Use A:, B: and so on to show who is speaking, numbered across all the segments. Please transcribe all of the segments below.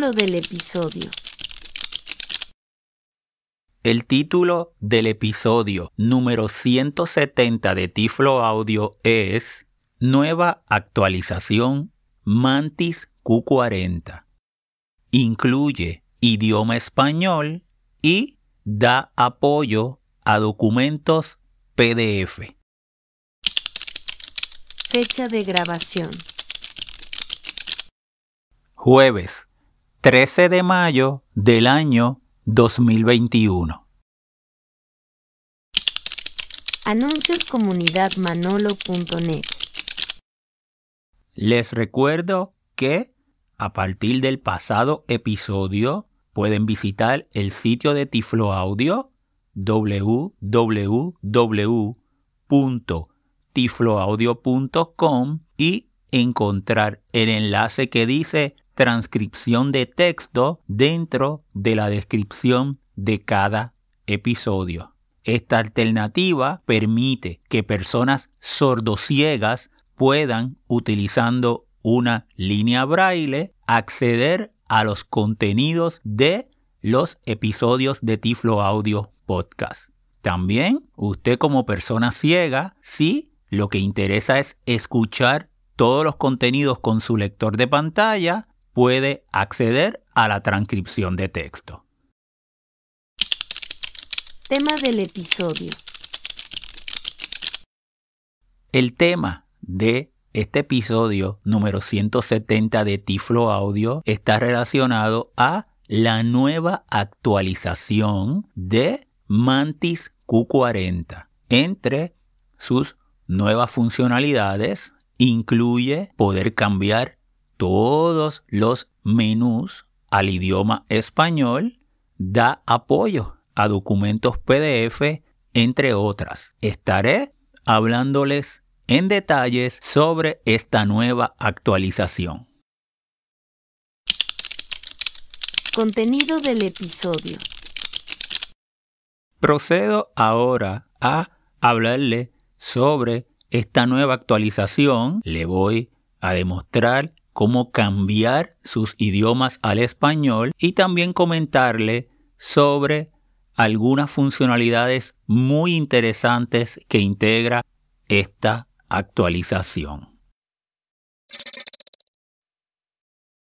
A: Título del episodio.
B: El título del episodio número 170 de Tiflo Audio es Nueva actualización Mantis Q40. Incluye idioma español y da apoyo a documentos PDF.
A: Fecha de grabación.
B: Jueves 13 de mayo del año 2021.
A: Anuncios comunidadmanolo.net.
B: Les recuerdo que a partir del pasado episodio pueden visitar el sitio de Tiflo Audio www.tifloaudio.com y encontrar el enlace que dice transcripción de texto dentro de la descripción de cada episodio. Esta alternativa permite que personas sordociegas puedan, utilizando una línea braille, acceder a los contenidos de los episodios de Tiflo Audio Podcast. También usted como persona ciega, si lo que interesa es escuchar todos los contenidos con su lector de pantalla, puede acceder a la transcripción de texto.
A: Tema del episodio.
B: El tema de este episodio número 170 de Tiflo Audio está relacionado a la nueva actualización de Mantis Q40. Entre sus nuevas funcionalidades incluye poder cambiar todos los menús al idioma español, da apoyo a documentos PDF, entre otras. Estaré hablándoles en detalles sobre esta nueva actualización.
A: Contenido del episodio.
B: Procedo ahora a hablarle sobre esta nueva actualización. Le voy a demostrar cómo cambiar sus idiomas al español y también comentarle sobre algunas funcionalidades muy interesantes que integra esta actualización.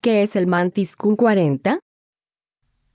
A: ¿Qué es el Mantis Q40?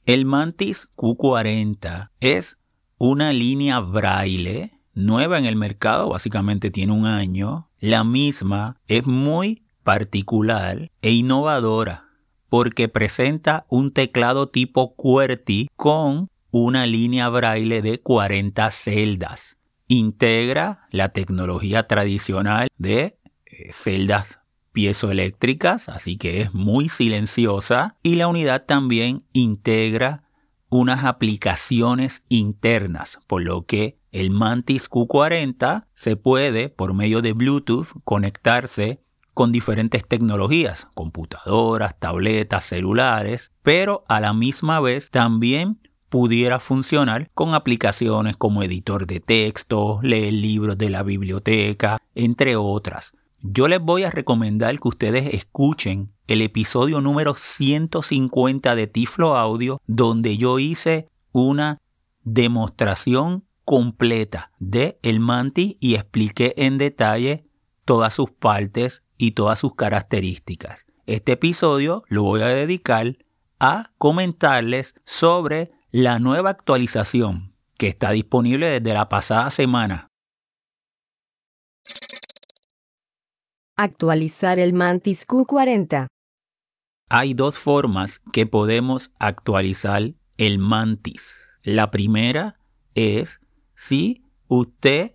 B: El Mantis Q40 es una línea braille nueva en el mercado, básicamente tiene un año. La misma es muy particular e innovadora porque presenta un teclado tipo QWERTY con una línea braille de 40 celdas. Integra la tecnología tradicional de eh, celdas piezoeléctricas, así que es muy silenciosa y la unidad también integra unas aplicaciones internas, por lo que el Mantis Q40 se puede por medio de Bluetooth conectarse con diferentes tecnologías, computadoras, tabletas, celulares, pero a la misma vez también pudiera funcionar con aplicaciones como editor de texto, leer libros de la biblioteca, entre otras. Yo les voy a recomendar que ustedes escuchen el episodio número 150 de Tiflo Audio, donde yo hice una demostración completa de el Manti y expliqué en detalle todas sus partes y todas sus características. Este episodio lo voy a dedicar a comentarles sobre la nueva actualización que está disponible desde la pasada semana.
A: Actualizar el Mantis Q40.
B: Hay dos formas que podemos actualizar el Mantis. La primera es si usted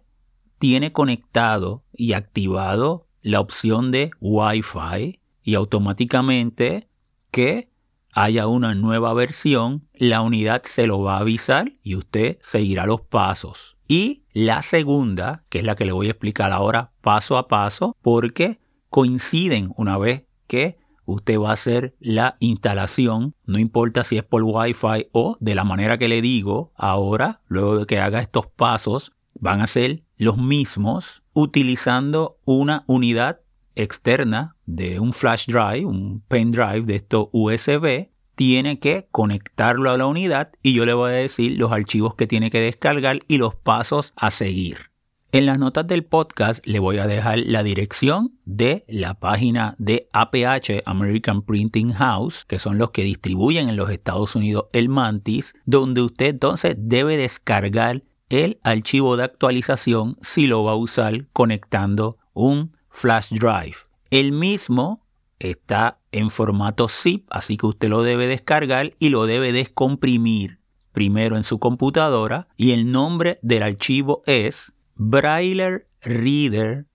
B: tiene conectado y activado la opción de Wi-Fi y automáticamente que haya una nueva versión, la unidad se lo va a avisar y usted seguirá los pasos. Y la segunda, que es la que le voy a explicar ahora paso a paso, porque coinciden una vez que usted va a hacer la instalación, no importa si es por Wi-Fi o de la manera que le digo ahora, luego de que haga estos pasos, van a ser los mismos utilizando una unidad externa de un flash drive, un pen drive de esto USB, tiene que conectarlo a la unidad y yo le voy a decir los archivos que tiene que descargar y los pasos a seguir. En las notas del podcast le voy a dejar la dirección de la página de APH, American Printing House, que son los que distribuyen en los Estados Unidos el Mantis, donde usted entonces debe descargar el archivo de actualización si lo va a usar conectando un flash drive. El mismo está en formato zip, así que usted lo debe descargar y lo debe descomprimir primero en su computadora y el nombre del archivo es Braille Reader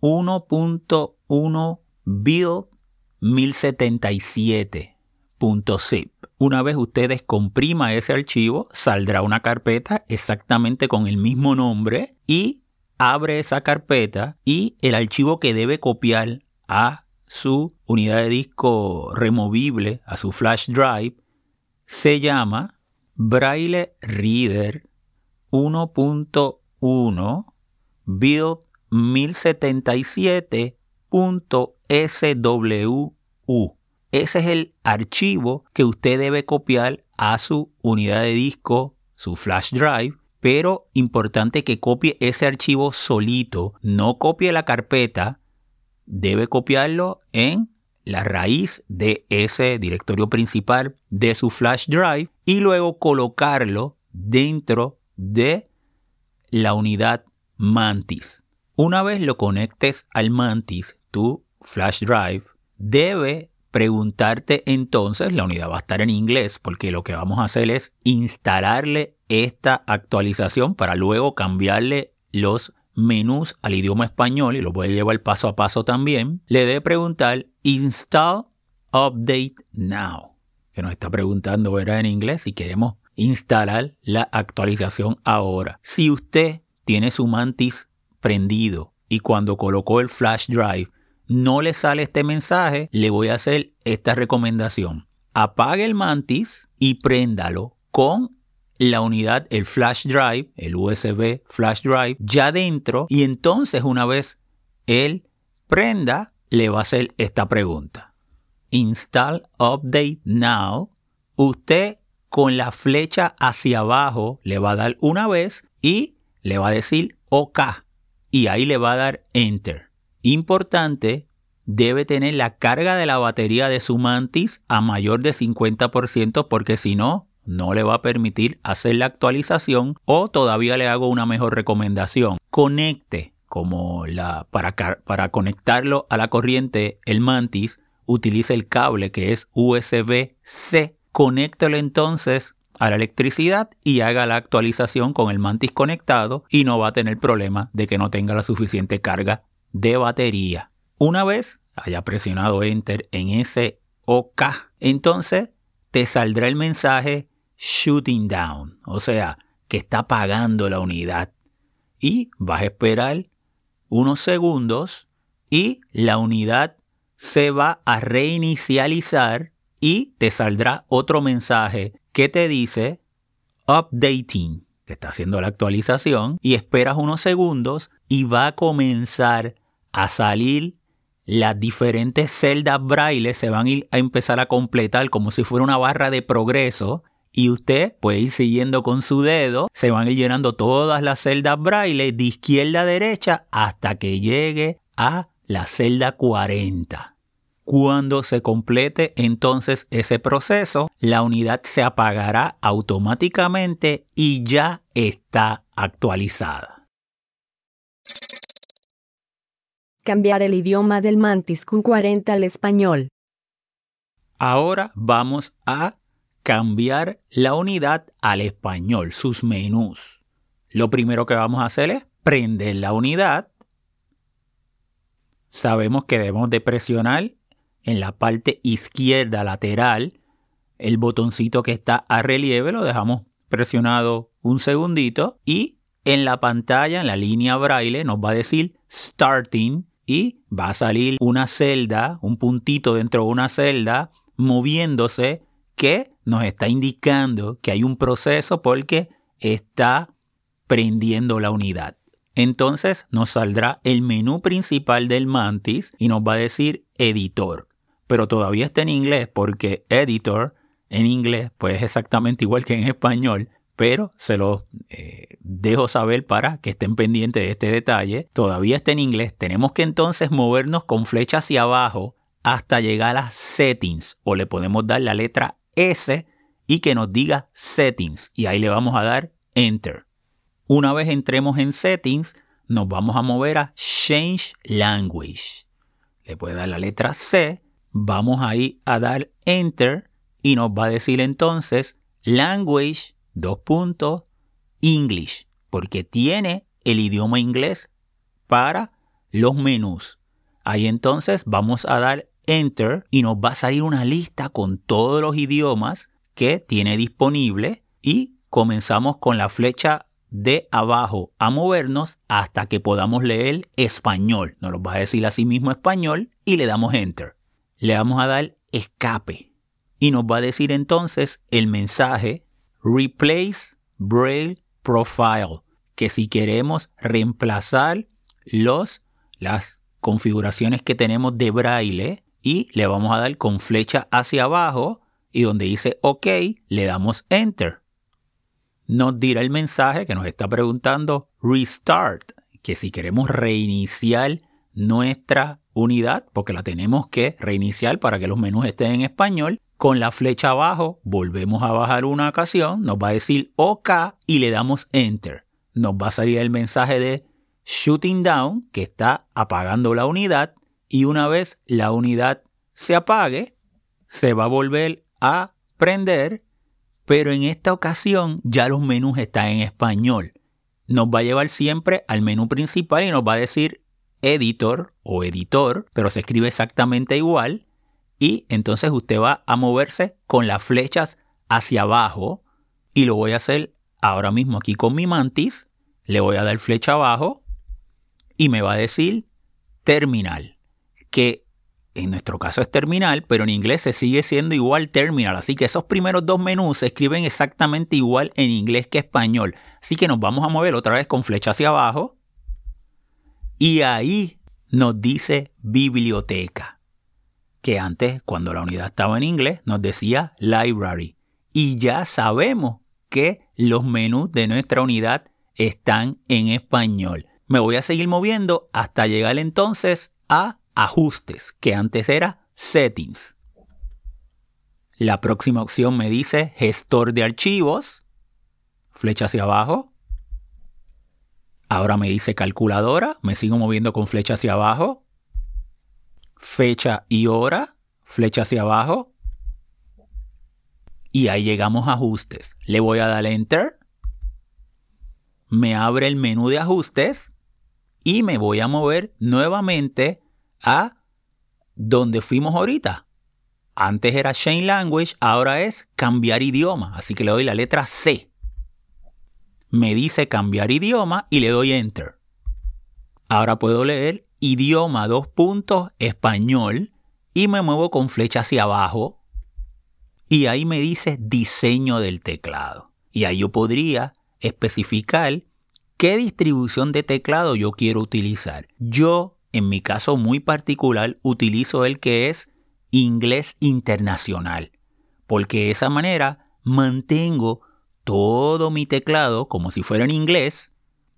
B: 1.1 build 1077.zip. Una vez usted descomprima ese archivo, saldrá una carpeta exactamente con el mismo nombre y abre esa carpeta y el archivo que debe copiar a su unidad de disco removible, a su flash drive, se llama Braille Reader 1.1 build 1077.swu. Ese es el archivo que usted debe copiar a su unidad de disco, su flash drive, pero importante que copie ese archivo solito, no copie la carpeta, debe copiarlo en la raíz de ese directorio principal de su flash drive y luego colocarlo dentro de la unidad Mantis. Una vez lo conectes al Mantis, tu flash drive, debe preguntarte entonces, la unidad va a estar en inglés porque lo que vamos a hacer es instalarle esta actualización para luego cambiarle los menús al idioma español y lo voy a llevar paso a paso también. Le debe preguntar install update now, que nos está preguntando era en inglés si queremos instalar la actualización ahora. Si usted tiene su mantis prendido y cuando colocó el flash drive no le sale este mensaje, le voy a hacer esta recomendación. Apague el mantis y préndalo con la unidad, el flash drive, el USB flash drive, ya dentro y entonces una vez él prenda, le va a hacer esta pregunta. Install Update Now. Usted con la flecha hacia abajo le va a dar una vez y le va a decir OK y ahí le va a dar Enter. Importante, debe tener la carga de la batería de su mantis a mayor de 50% porque si no, no le va a permitir hacer la actualización o todavía le hago una mejor recomendación. Conecte como la para, para conectarlo a la corriente el mantis utilice el cable que es USB-C. Conéctelo entonces a la electricidad y haga la actualización con el mantis conectado y no va a tener problema de que no tenga la suficiente carga de batería. Una vez haya presionado Enter en ese OK, entonces te saldrá el mensaje Shooting Down, o sea, que está apagando la unidad. Y vas a esperar unos segundos y la unidad se va a reinicializar y te saldrá otro mensaje que te dice updating, que está haciendo la actualización, y esperas unos segundos y va a comenzar a salir las diferentes celdas braille, se van a, ir a empezar a completar como si fuera una barra de progreso. Y usted puede ir siguiendo con su dedo, se van a ir llenando todas las celdas braille de izquierda a derecha hasta que llegue a la celda 40. Cuando se complete entonces ese proceso, la unidad se apagará automáticamente y ya está actualizada.
A: Cambiar el idioma del Mantis Q40 al español.
B: Ahora vamos a cambiar la unidad al español, sus menús. Lo primero que vamos a hacer es prender la unidad. Sabemos que debemos de presionar en la parte izquierda lateral el botoncito que está a relieve lo dejamos presionado un segundito y en la pantalla, en la línea braille, nos va a decir starting y va a salir una celda, un puntito dentro de una celda moviéndose que nos está indicando que hay un proceso porque está prendiendo la unidad. Entonces nos saldrá el menú principal del Mantis y nos va a decir editor. Pero todavía está en inglés porque editor en inglés pues es exactamente igual que en español, pero se lo eh, dejo saber para que estén pendientes de este detalle. Todavía está en inglés. Tenemos que entonces movernos con flecha hacia abajo hasta llegar a settings o le podemos dar la letra S y que nos diga settings y ahí le vamos a dar enter. Una vez entremos en settings, nos vamos a mover a change language. Le puede dar la letra C, vamos ahí a dar enter y nos va a decir entonces language, dos puntos, English, porque tiene el idioma inglés para los menús. Ahí entonces vamos a dar enter y nos va a salir una lista con todos los idiomas que tiene disponible y comenzamos con la flecha de abajo a movernos hasta que podamos leer español. Nos lo va a decir así mismo español y le damos enter. Le vamos a dar escape y nos va a decir entonces el mensaje replace braille profile que si queremos reemplazar los las configuraciones que tenemos de braille y le vamos a dar con flecha hacia abajo y donde dice OK le damos enter. Nos dirá el mensaje que nos está preguntando restart, que si queremos reiniciar nuestra unidad, porque la tenemos que reiniciar para que los menús estén en español, con la flecha abajo volvemos a bajar una ocasión, nos va a decir OK y le damos Enter. Nos va a salir el mensaje de Shooting Down, que está apagando la unidad, y una vez la unidad se apague, se va a volver a prender pero en esta ocasión ya los menús están en español. Nos va a llevar siempre al menú principal y nos va a decir editor o editor, pero se escribe exactamente igual. Y entonces usted va a moverse con las flechas hacia abajo y lo voy a hacer ahora mismo aquí con mi mantis. Le voy a dar flecha abajo y me va a decir terminal, que en nuestro caso es terminal, pero en inglés se sigue siendo igual terminal. Así que esos primeros dos menús se escriben exactamente igual en inglés que español. Así que nos vamos a mover otra vez con flecha hacia abajo. Y ahí nos dice biblioteca. Que antes, cuando la unidad estaba en inglés, nos decía library. Y ya sabemos que los menús de nuestra unidad están en español. Me voy a seguir moviendo hasta llegar entonces a ajustes, que antes era settings. La próxima opción me dice gestor de archivos, flecha hacia abajo. Ahora me dice calculadora, me sigo moviendo con flecha hacia abajo. Fecha y hora, flecha hacia abajo. Y ahí llegamos a ajustes. Le voy a dar enter. Me abre el menú de ajustes y me voy a mover nuevamente a donde fuimos ahorita. Antes era Change Language, ahora es cambiar idioma. Así que le doy la letra C. Me dice cambiar idioma y le doy Enter. Ahora puedo leer idioma dos puntos español y me muevo con flecha hacia abajo. Y ahí me dice diseño del teclado. Y ahí yo podría especificar qué distribución de teclado yo quiero utilizar. Yo en mi caso muy particular, utilizo el que es inglés internacional, porque de esa manera mantengo todo mi teclado como si fuera en inglés.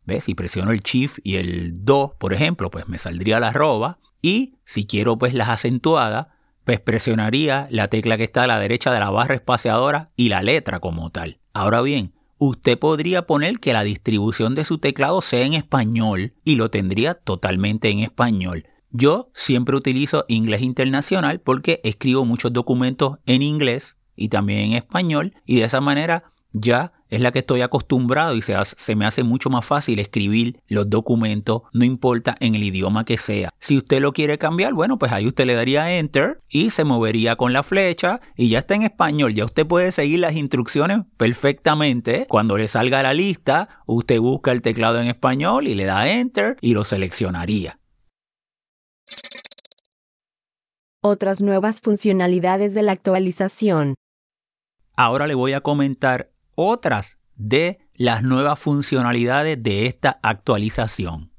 B: ¿Ves? Si presiono el Shift y el Do, por ejemplo, pues me saldría la arroba. Y si quiero pues las acentuadas, pues presionaría la tecla que está a la derecha de la barra espaciadora y la letra como tal. Ahora bien, usted podría poner que la distribución de su teclado sea en español y lo tendría totalmente en español. Yo siempre utilizo inglés internacional porque escribo muchos documentos en inglés y también en español y de esa manera ya es la que estoy acostumbrado y se, se, me hace mucho más fácil escribir los documentos, no importa en el idioma que sea. Si usted lo quiere cambiar, bueno, pues ahí usted le daría enter y se movería con la flecha y ya está en español. Ya usted puede seguir las instrucciones perfectamente. Cuando le salga la lista, usted busca el teclado en español y le da enter y lo seleccionaría.
A: Otras nuevas funcionalidades de la actualización.
B: Ahora le voy a comentar otras de las nuevas funcionalidades de esta actualización.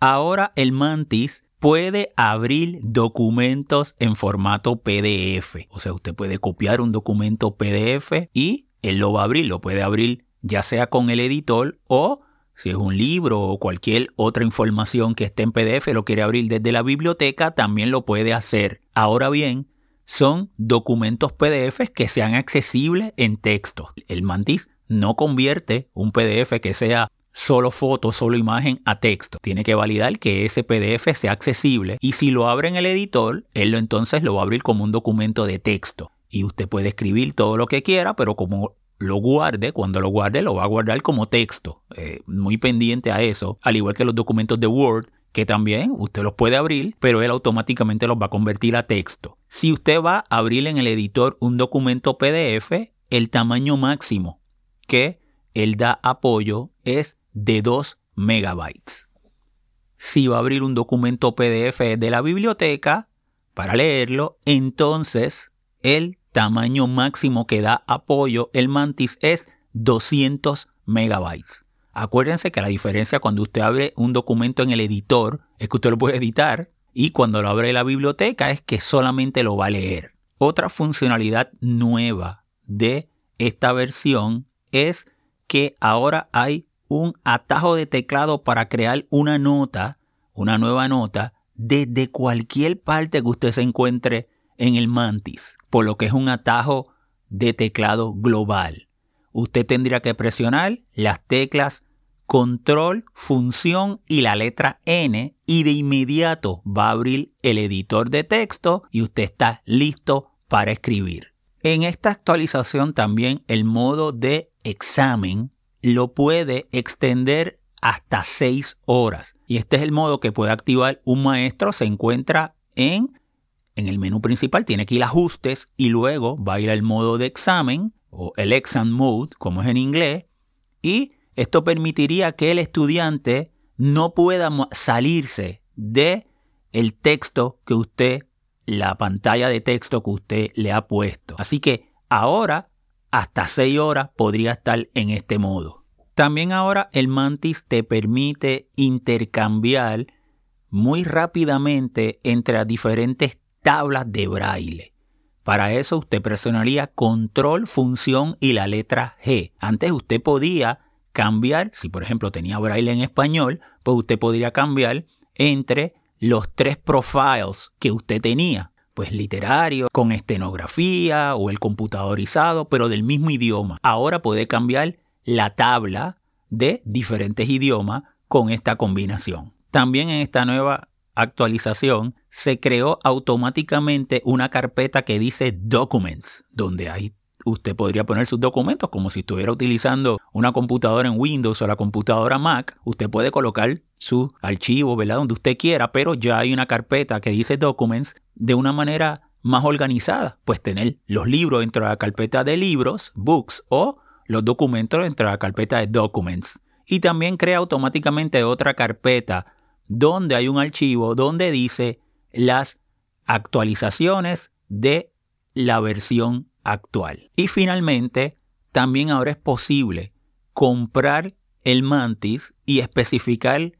B: Ahora el Mantis puede abrir documentos en formato PDF. O sea, usted puede copiar un documento PDF y él lo va a abrir. Lo puede abrir ya sea con el editor o si es un libro o cualquier otra información que esté en PDF, lo quiere abrir desde la biblioteca, también lo puede hacer. Ahora bien, son documentos PDF que sean accesibles en texto. El Mantis no convierte un PDF que sea solo foto, solo imagen a texto. Tiene que validar que ese PDF sea accesible y si lo abre en el editor, él entonces lo va a abrir como un documento de texto. Y usted puede escribir todo lo que quiera, pero como lo guarde, cuando lo guarde lo va a guardar como texto. Eh, muy pendiente a eso, al igual que los documentos de Word, que también usted los puede abrir, pero él automáticamente los va a convertir a texto. Si usted va a abrir en el editor un documento PDF, el tamaño máximo que él da apoyo es de 2 megabytes. Si va a abrir un documento PDF de la biblioteca para leerlo, entonces el tamaño máximo que da apoyo el Mantis es 200 megabytes. Acuérdense que la diferencia cuando usted abre un documento en el editor es que usted lo puede editar y cuando lo abre la biblioteca es que solamente lo va a leer. Otra funcionalidad nueva de esta versión es que ahora hay un atajo de teclado para crear una nota, una nueva nota, desde cualquier parte que usted se encuentre en el Mantis, por lo que es un atajo de teclado global. Usted tendría que presionar las teclas control, función y la letra N y de inmediato va a abrir el editor de texto y usted está listo para escribir. En esta actualización también el modo de examen lo puede extender hasta 6 horas. Y este es el modo que puede activar un maestro. Se encuentra en, en el menú principal, tiene que ir ajustes y luego va a ir al modo de examen o el exam mode, como es en inglés, y esto permitiría que el estudiante no pueda salirse de el texto que usted, la pantalla de texto que usted le ha puesto. Así que ahora hasta 6 horas podría estar en este modo. También ahora el Mantis te permite intercambiar muy rápidamente entre las diferentes tablas de braille. Para eso usted presionaría control, función y la letra G. Antes usted podía cambiar, si por ejemplo tenía braille en español, pues usted podría cambiar entre los tres profiles que usted tenía, pues literario, con estenografía o el computadorizado, pero del mismo idioma. Ahora puede cambiar la tabla de diferentes idiomas con esta combinación. También en esta nueva actualización se creó automáticamente una carpeta que dice Documents, donde hay usted podría poner sus documentos como si estuviera utilizando una computadora en Windows o la computadora Mac. Usted puede colocar su archivo, ¿verdad? Donde usted quiera, pero ya hay una carpeta que dice Documents de una manera más organizada. Pues tener los libros dentro de la carpeta de libros, Books, o los documentos dentro de la carpeta de Documents. Y también crea automáticamente otra carpeta donde hay un archivo donde dice las actualizaciones de la versión actual. Y finalmente, también ahora es posible comprar el mantis y especificar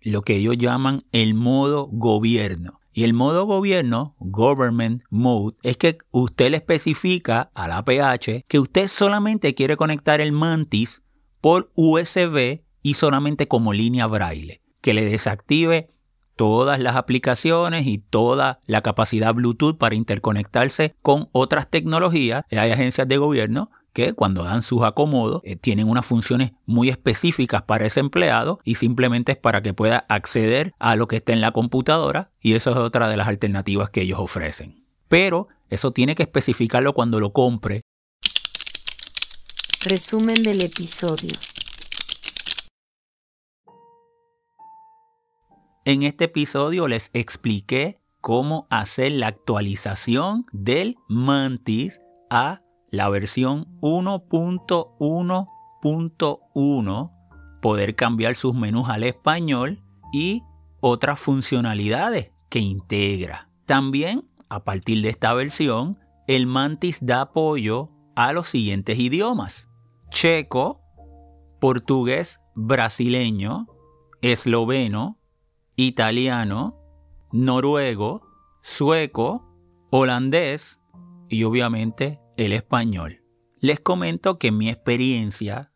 B: lo que ellos llaman el modo gobierno. Y el modo gobierno, Government Mode, es que usted le especifica a la PH que usted solamente quiere conectar el mantis por USB y solamente como línea braille. Que le desactive todas las aplicaciones y toda la capacidad Bluetooth para interconectarse con otras tecnologías. Hay agencias de gobierno que cuando dan sus acomodos eh, tienen unas funciones muy específicas para ese empleado y simplemente es para que pueda acceder a lo que está en la computadora y eso es otra de las alternativas que ellos ofrecen. Pero eso tiene que especificarlo cuando lo compre
A: Resumen del episodio.
B: En este episodio les expliqué cómo hacer la actualización del Mantis a la versión 1.1.1, poder cambiar sus menús al español y otras funcionalidades que integra. También, a partir de esta versión, el Mantis da apoyo a los siguientes idiomas. Checo, portugués brasileño, esloveno, italiano, noruego, sueco, holandés y obviamente el español. Les comento que mi experiencia,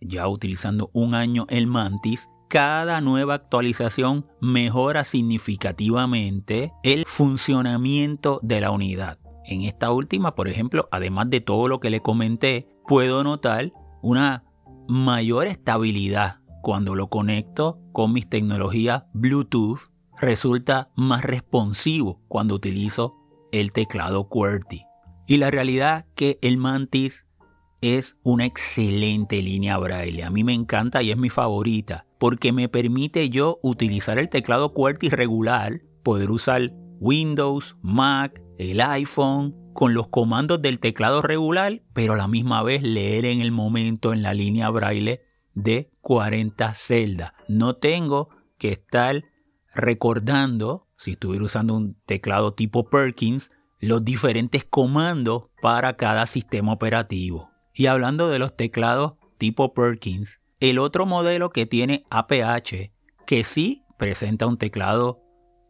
B: ya utilizando un año el Mantis, cada nueva actualización mejora significativamente el funcionamiento de la unidad. En esta última, por ejemplo, además de todo lo que le comenté, puedo notar una mayor estabilidad cuando lo conecto con mis tecnologías Bluetooth. Resulta más responsivo cuando utilizo el teclado QWERTY. Y la realidad que el Mantis es una excelente línea braille. A mí me encanta y es mi favorita porque me permite yo utilizar el teclado QWERTY regular, poder usar Windows, Mac, el iPhone, con los comandos del teclado regular, pero a la misma vez leer en el momento en la línea braille de 40 celdas. No tengo que estar recordando, si estuviera usando un teclado tipo Perkins, los diferentes comandos para cada sistema operativo. Y hablando de los teclados tipo Perkins, el otro modelo que tiene APH, que sí presenta un teclado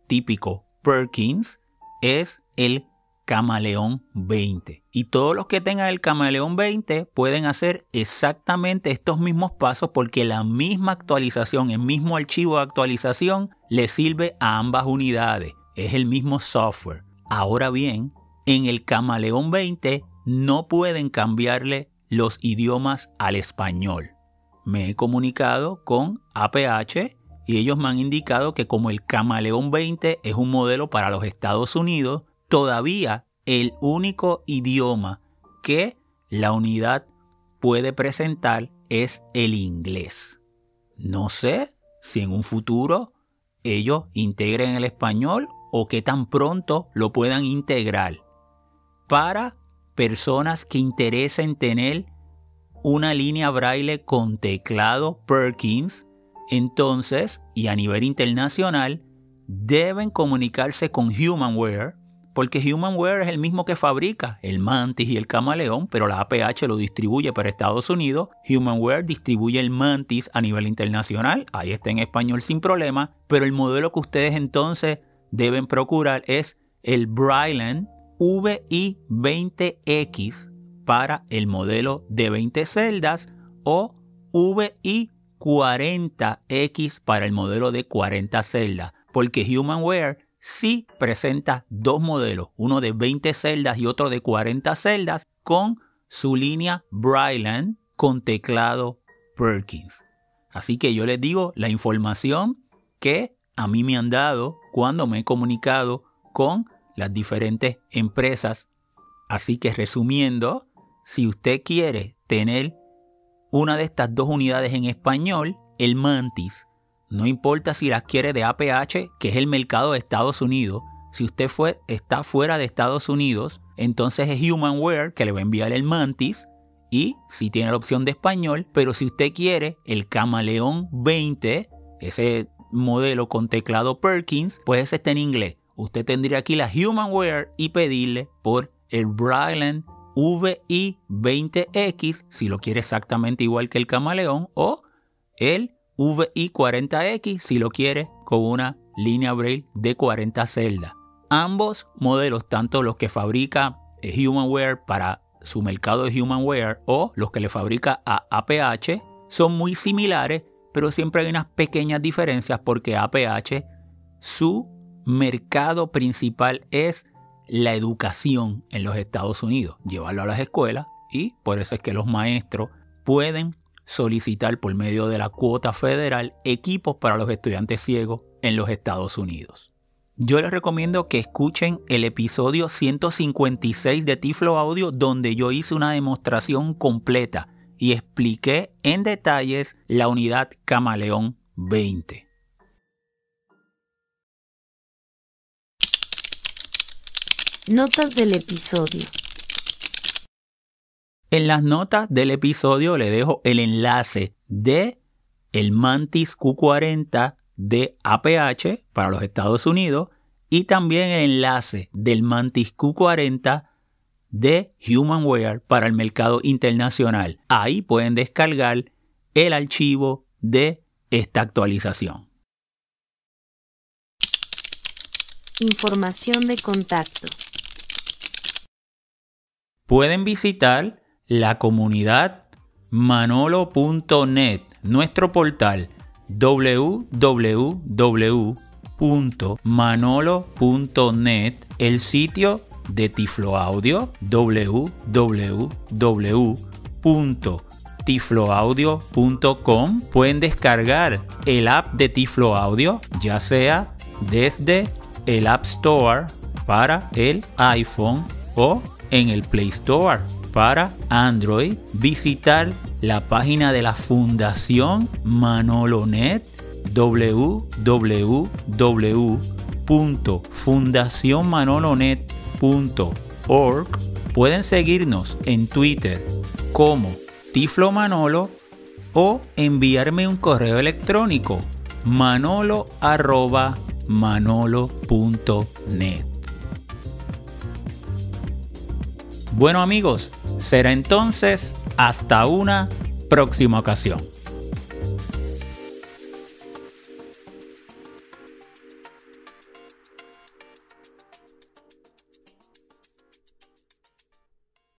B: típico Perkins, es el Camaleón 20. Y todos los que tengan el Camaleón 20 pueden hacer exactamente estos mismos pasos porque la misma actualización, el mismo archivo de actualización le sirve a ambas unidades. Es el mismo software. Ahora bien, en el Camaleón 20 no pueden cambiarle los idiomas al español. Me he comunicado con APH y ellos me han indicado que como el Camaleón 20 es un modelo para los Estados Unidos, todavía el único idioma que la unidad puede presentar es el inglés. No sé si en un futuro ellos integren el español o que tan pronto lo puedan integrar para personas que interesen tener una línea braille con teclado Perkins, entonces, y a nivel internacional, deben comunicarse con Humanware porque Humanware es el mismo que fabrica el Mantis y el Camaleón, pero la APH lo distribuye para Estados Unidos. Humanware distribuye el Mantis a nivel internacional, ahí está en español sin problema, pero el modelo que ustedes entonces deben procurar es el Bryland VI20X para el modelo de 20 celdas o VI40X para el modelo de 40 celdas, porque Humanware sí presenta dos modelos, uno de 20 celdas y otro de 40 celdas, con su línea Bryland con teclado Perkins. Así que yo les digo la información que a mí me han dado cuando me he comunicado con las diferentes empresas. Así que resumiendo, si usted quiere tener una de estas dos unidades en español, el Mantis no importa si las quiere de APH, que es el mercado de Estados Unidos. Si usted fue, está fuera de Estados Unidos, entonces es Humanware que le va a enviar el Mantis. Y si tiene la opción de español, pero si usted quiere el Camaleón 20, ese modelo con teclado Perkins, pues ese está en inglés. Usted tendría aquí la Humanware y pedirle por el Bryland VI20X, si lo quiere exactamente igual que el Camaleón, o el VI40X si lo quiere con una línea Braille de 40 celdas. Ambos modelos, tanto los que fabrica Humanware para su mercado de Humanware o los que le fabrica a APH, son muy similares, pero siempre hay unas pequeñas diferencias porque APH, su mercado principal es la educación en los Estados Unidos, llevarlo a las escuelas y por eso es que los maestros pueden solicitar por medio de la cuota federal equipos para los estudiantes ciegos en los Estados Unidos. Yo les recomiendo que escuchen el episodio 156 de Tiflo Audio donde yo hice una demostración completa y expliqué en detalles la unidad Camaleón 20.
A: Notas del episodio.
B: En las notas del episodio le dejo el enlace de el Mantis Q40 de APH para los Estados Unidos y también el enlace del Mantis Q40 de Humanware para el mercado internacional. Ahí pueden descargar el archivo de esta actualización.
A: Información de contacto.
B: Pueden visitar la comunidad manolo.net, nuestro portal www.manolo.net, el sitio de Tiflo Audio www.tifloaudio.com. Pueden descargar el app de Tiflo Audio, ya sea desde el App Store para el iPhone o en el Play Store para Android, visitar la página de la Fundación Manolonet www.fundacionmanolonet.org. Pueden seguirnos en Twitter como Tiflo Manolo o enviarme un correo electrónico manolo manolo.net. Bueno amigos, será entonces hasta una próxima ocasión.